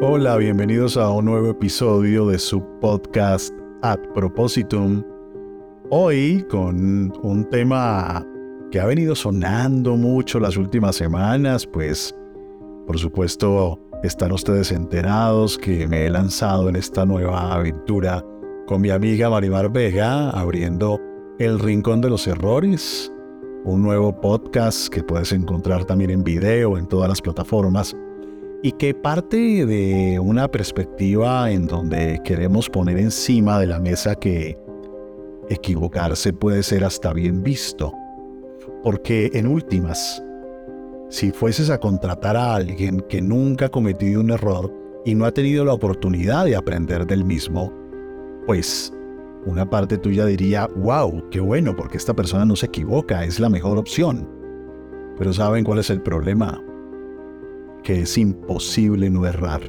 Hola, bienvenidos a un nuevo episodio de su podcast Ad Propositum. Hoy con un tema que ha venido sonando mucho las últimas semanas, pues por supuesto están ustedes enterados que me he lanzado en esta nueva aventura con mi amiga Marimar Vega, abriendo El Rincón de los Errores, un nuevo podcast que puedes encontrar también en video en todas las plataformas y que parte de una perspectiva en donde queremos poner encima de la mesa que equivocarse puede ser hasta bien visto. Porque en últimas, si fueses a contratar a alguien que nunca ha cometido un error y no ha tenido la oportunidad de aprender del mismo, pues una parte tuya diría, wow, qué bueno, porque esta persona no se equivoca, es la mejor opción. Pero ¿saben cuál es el problema? Que es imposible no errar.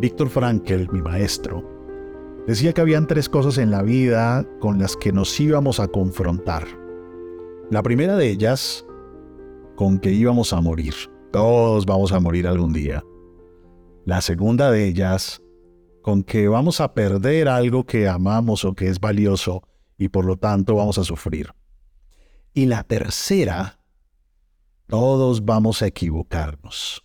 Víctor Frankel, mi maestro, decía que habían tres cosas en la vida con las que nos íbamos a confrontar. La primera de ellas, con que íbamos a morir. Todos vamos a morir algún día. La segunda de ellas, con que vamos a perder algo que amamos o que es valioso y por lo tanto vamos a sufrir. Y la tercera, todos vamos a equivocarnos.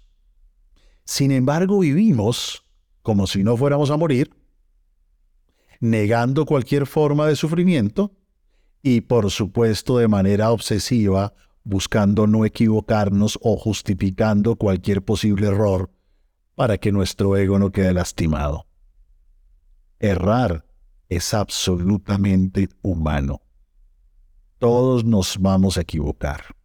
Sin embargo, vivimos como si no fuéramos a morir, negando cualquier forma de sufrimiento y, por supuesto, de manera obsesiva, buscando no equivocarnos o justificando cualquier posible error para que nuestro ego no quede lastimado. Errar es absolutamente humano. Todos nos vamos a equivocar.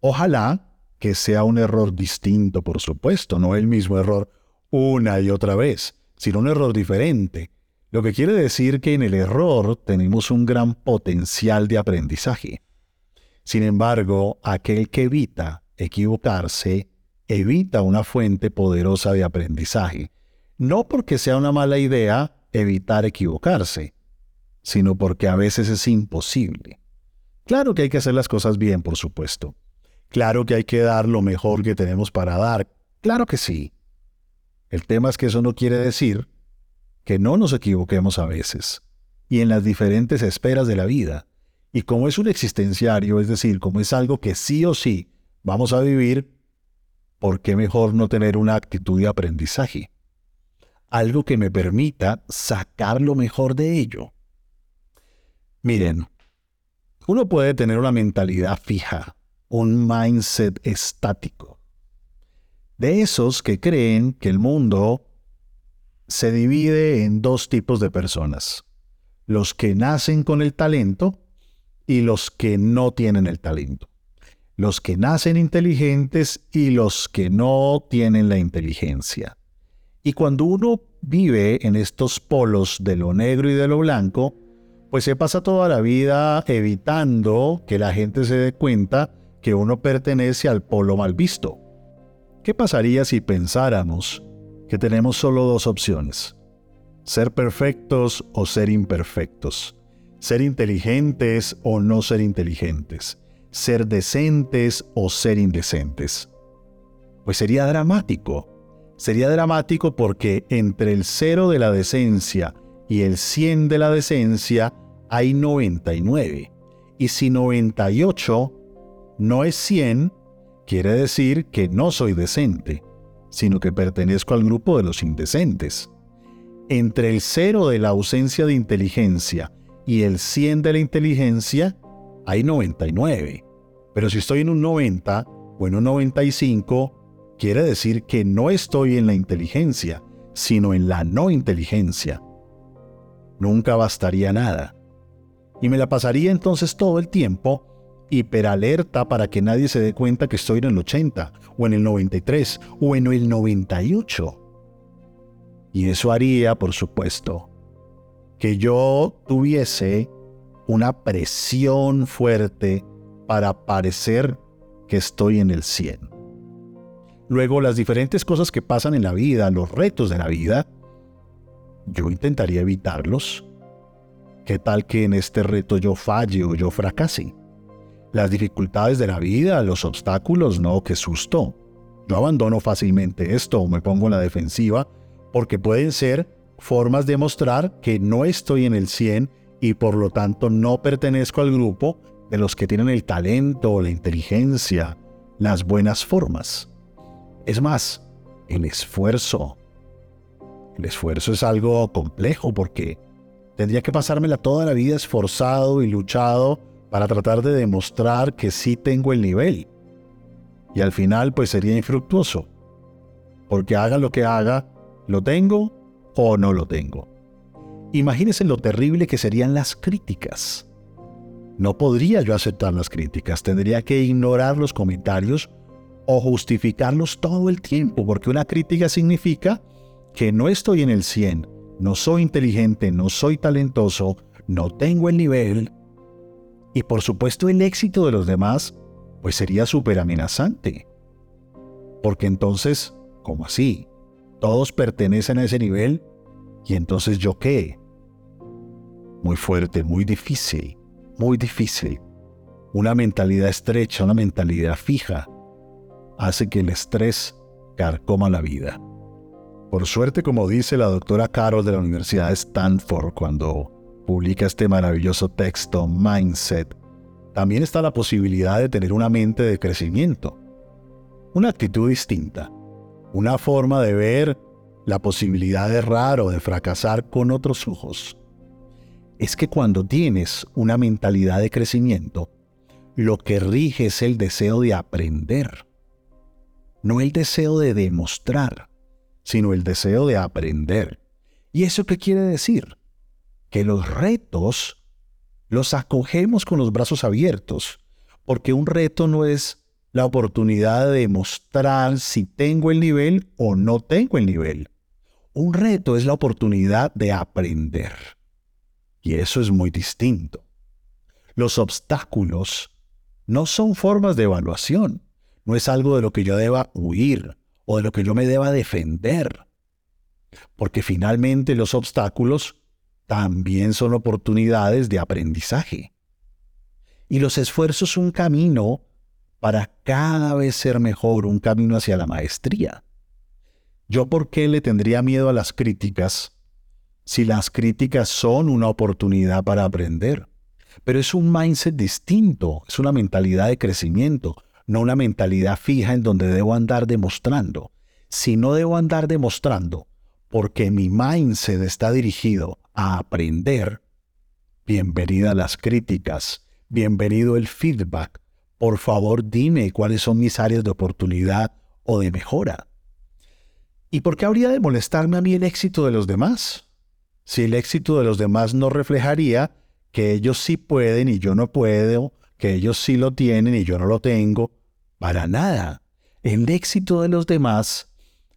Ojalá que sea un error distinto, por supuesto, no el mismo error una y otra vez, sino un error diferente, lo que quiere decir que en el error tenemos un gran potencial de aprendizaje. Sin embargo, aquel que evita equivocarse, evita una fuente poderosa de aprendizaje, no porque sea una mala idea evitar equivocarse, sino porque a veces es imposible. Claro que hay que hacer las cosas bien, por supuesto, Claro que hay que dar lo mejor que tenemos para dar. Claro que sí. El tema es que eso no quiere decir que no nos equivoquemos a veces, y en las diferentes esferas de la vida. Y como es un existenciario, es decir, como es algo que sí o sí vamos a vivir, ¿por qué mejor no tener una actitud de aprendizaje? Algo que me permita sacar lo mejor de ello. Miren, uno puede tener una mentalidad fija, un mindset estático. De esos que creen que el mundo se divide en dos tipos de personas. Los que nacen con el talento y los que no tienen el talento. Los que nacen inteligentes y los que no tienen la inteligencia. Y cuando uno vive en estos polos de lo negro y de lo blanco, pues se pasa toda la vida evitando que la gente se dé cuenta que uno pertenece al polo mal visto. ¿Qué pasaría si pensáramos que tenemos solo dos opciones? Ser perfectos o ser imperfectos. Ser inteligentes o no ser inteligentes. Ser decentes o ser indecentes. Pues sería dramático. Sería dramático porque entre el cero de la decencia y el 100 de la decencia hay 99. Y si 98 no es 100, quiere decir que no soy decente, sino que pertenezco al grupo de los indecentes. Entre el cero de la ausencia de inteligencia y el 100 de la inteligencia, hay 99. Pero si estoy en un 90 o en un 95, quiere decir que no estoy en la inteligencia, sino en la no inteligencia. Nunca bastaría nada. Y me la pasaría entonces todo el tiempo hiperalerta para que nadie se dé cuenta que estoy en el 80 o en el 93 o en el 98. Y eso haría, por supuesto, que yo tuviese una presión fuerte para parecer que estoy en el 100. Luego, las diferentes cosas que pasan en la vida, los retos de la vida, yo intentaría evitarlos. ¿Qué tal que en este reto yo falle o yo fracase? Las dificultades de la vida, los obstáculos, no, qué susto. Yo abandono fácilmente esto o me pongo en la defensiva porque pueden ser formas de mostrar que no estoy en el 100 y por lo tanto no pertenezco al grupo de los que tienen el talento, la inteligencia, las buenas formas. Es más, el esfuerzo. El esfuerzo es algo complejo porque tendría que pasármela toda la vida esforzado y luchado para tratar de demostrar que sí tengo el nivel. Y al final pues sería infructuoso. Porque haga lo que haga, lo tengo o no lo tengo. Imagínense lo terrible que serían las críticas. No podría yo aceptar las críticas, tendría que ignorar los comentarios o justificarlos todo el tiempo, porque una crítica significa que no estoy en el 100, no soy inteligente, no soy talentoso, no tengo el nivel. Y por supuesto el éxito de los demás, pues sería súper amenazante. Porque entonces, ¿cómo así? Todos pertenecen a ese nivel y entonces yo qué? Muy fuerte, muy difícil muy difícil. Una mentalidad estrecha, una mentalidad fija, hace que el estrés carcoma la vida. Por suerte, como dice la doctora Carol de la Universidad de Stanford cuando publica este maravilloso texto Mindset, también está la posibilidad de tener una mente de crecimiento, una actitud distinta, una forma de ver la posibilidad de errar o de fracasar con otros ojos es que cuando tienes una mentalidad de crecimiento, lo que rige es el deseo de aprender, no el deseo de demostrar, sino el deseo de aprender. ¿Y eso qué quiere decir? Que los retos los acogemos con los brazos abiertos, porque un reto no es la oportunidad de demostrar si tengo el nivel o no tengo el nivel. Un reto es la oportunidad de aprender. Y eso es muy distinto. Los obstáculos no son formas de evaluación, no es algo de lo que yo deba huir o de lo que yo me deba defender. Porque finalmente los obstáculos también son oportunidades de aprendizaje. Y los esfuerzos un camino para cada vez ser mejor, un camino hacia la maestría. ¿Yo por qué le tendría miedo a las críticas si las críticas son una oportunidad para aprender. Pero es un mindset distinto, es una mentalidad de crecimiento, no una mentalidad fija en donde debo andar demostrando. Si no debo andar demostrando, porque mi mindset está dirigido a aprender, bienvenida las críticas, bienvenido el feedback. Por favor, dime cuáles son mis áreas de oportunidad o de mejora. ¿Y por qué habría de molestarme a mí el éxito de los demás? si el éxito de los demás no reflejaría que ellos sí pueden y yo no puedo, que ellos sí lo tienen y yo no lo tengo, para nada. El éxito de los demás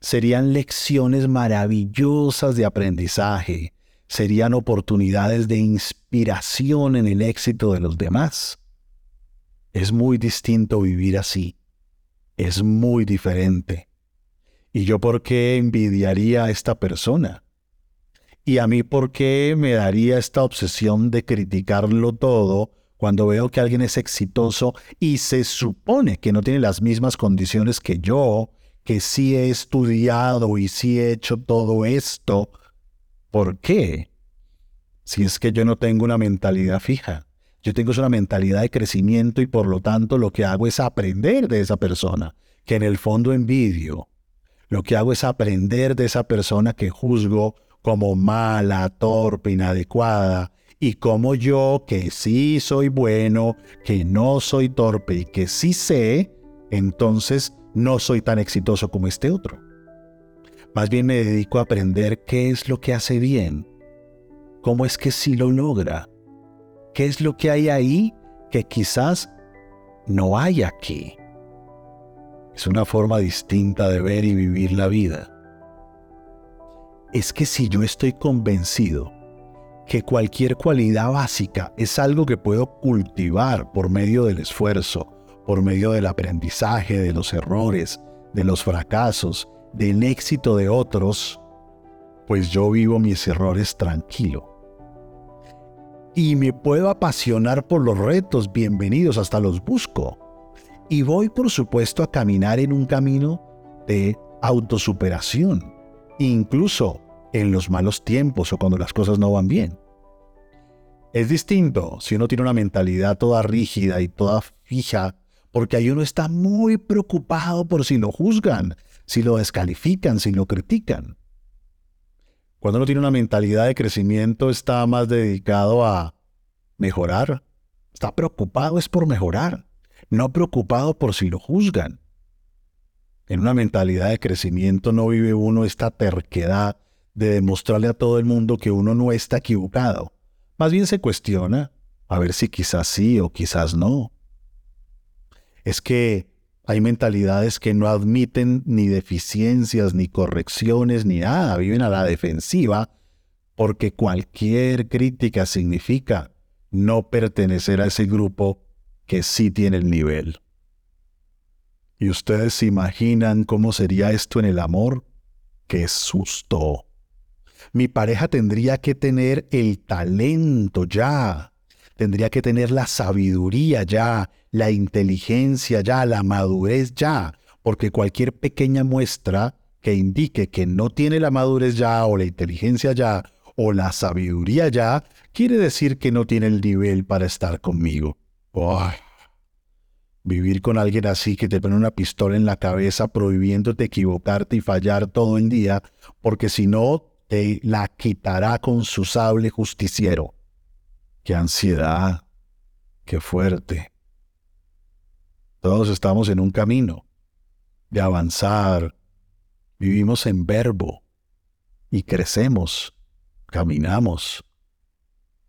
serían lecciones maravillosas de aprendizaje, serían oportunidades de inspiración en el éxito de los demás. Es muy distinto vivir así. Es muy diferente. ¿Y yo por qué envidiaría a esta persona? ¿Y a mí por qué me daría esta obsesión de criticarlo todo cuando veo que alguien es exitoso y se supone que no tiene las mismas condiciones que yo, que sí he estudiado y sí he hecho todo esto? ¿Por qué? Si es que yo no tengo una mentalidad fija. Yo tengo una mentalidad de crecimiento y por lo tanto lo que hago es aprender de esa persona, que en el fondo envidio. Lo que hago es aprender de esa persona que juzgo como mala, torpe, inadecuada, y como yo, que sí soy bueno, que no soy torpe y que sí sé, entonces no soy tan exitoso como este otro. Más bien me dedico a aprender qué es lo que hace bien, cómo es que sí lo logra, qué es lo que hay ahí que quizás no hay aquí. Es una forma distinta de ver y vivir la vida es que si yo estoy convencido que cualquier cualidad básica es algo que puedo cultivar por medio del esfuerzo, por medio del aprendizaje, de los errores, de los fracasos, del éxito de otros, pues yo vivo mis errores tranquilo. Y me puedo apasionar por los retos, bienvenidos, hasta los busco. Y voy por supuesto a caminar en un camino de autosuperación, incluso en los malos tiempos o cuando las cosas no van bien. Es distinto si uno tiene una mentalidad toda rígida y toda fija, porque ahí uno está muy preocupado por si lo juzgan, si lo descalifican, si lo critican. Cuando uno tiene una mentalidad de crecimiento está más dedicado a mejorar. Está preocupado es por mejorar, no preocupado por si lo juzgan. En una mentalidad de crecimiento no vive uno esta terquedad de demostrarle a todo el mundo que uno no está equivocado más bien se cuestiona a ver si quizás sí o quizás no. Es que hay mentalidades que no admiten ni deficiencias, ni correcciones, ni nada, viven a la defensiva, porque cualquier crítica significa no pertenecer a ese grupo que sí tiene el nivel. ¿Y ustedes se imaginan cómo sería esto en el amor? ¡Qué susto! Mi pareja tendría que tener el talento ya, tendría que tener la sabiduría ya, la inteligencia ya, la madurez ya, porque cualquier pequeña muestra que indique que no tiene la madurez ya o la inteligencia ya o la sabiduría ya, quiere decir que no tiene el nivel para estar conmigo. Vivir con alguien así que te pone una pistola en la cabeza prohibiéndote equivocarte y fallar todo el día, porque si no te la quitará con su sable justiciero. Qué ansiedad, qué fuerte. Todos estamos en un camino de avanzar, vivimos en verbo y crecemos, caminamos.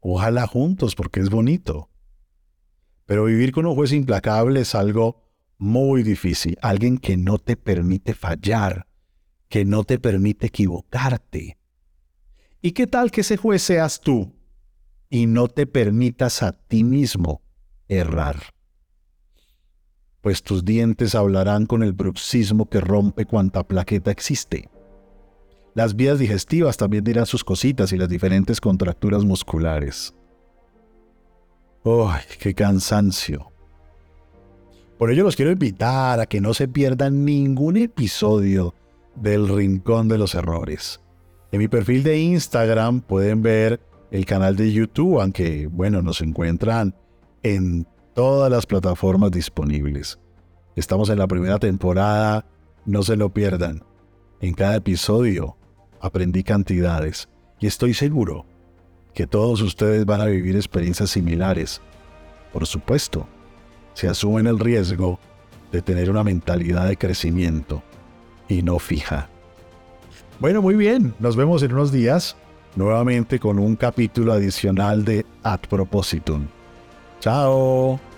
Ojalá juntos porque es bonito. Pero vivir con un juez implacable es algo muy difícil, alguien que no te permite fallar, que no te permite equivocarte ¿Y qué tal que ese juez seas tú y no te permitas a ti mismo errar? Pues tus dientes hablarán con el bruxismo que rompe cuanta plaqueta existe. Las vías digestivas también dirán sus cositas y las diferentes contracturas musculares. ¡Ay, qué cansancio! Por ello los quiero invitar a que no se pierdan ningún episodio del Rincón de los Errores. En mi perfil de Instagram pueden ver el canal de YouTube, aunque bueno, nos encuentran en todas las plataformas disponibles. Estamos en la primera temporada, no se lo pierdan. En cada episodio aprendí cantidades y estoy seguro que todos ustedes van a vivir experiencias similares. Por supuesto, se asumen el riesgo de tener una mentalidad de crecimiento y no fija. Bueno, muy bien. Nos vemos en unos días nuevamente con un capítulo adicional de Ad Propositum. Chao.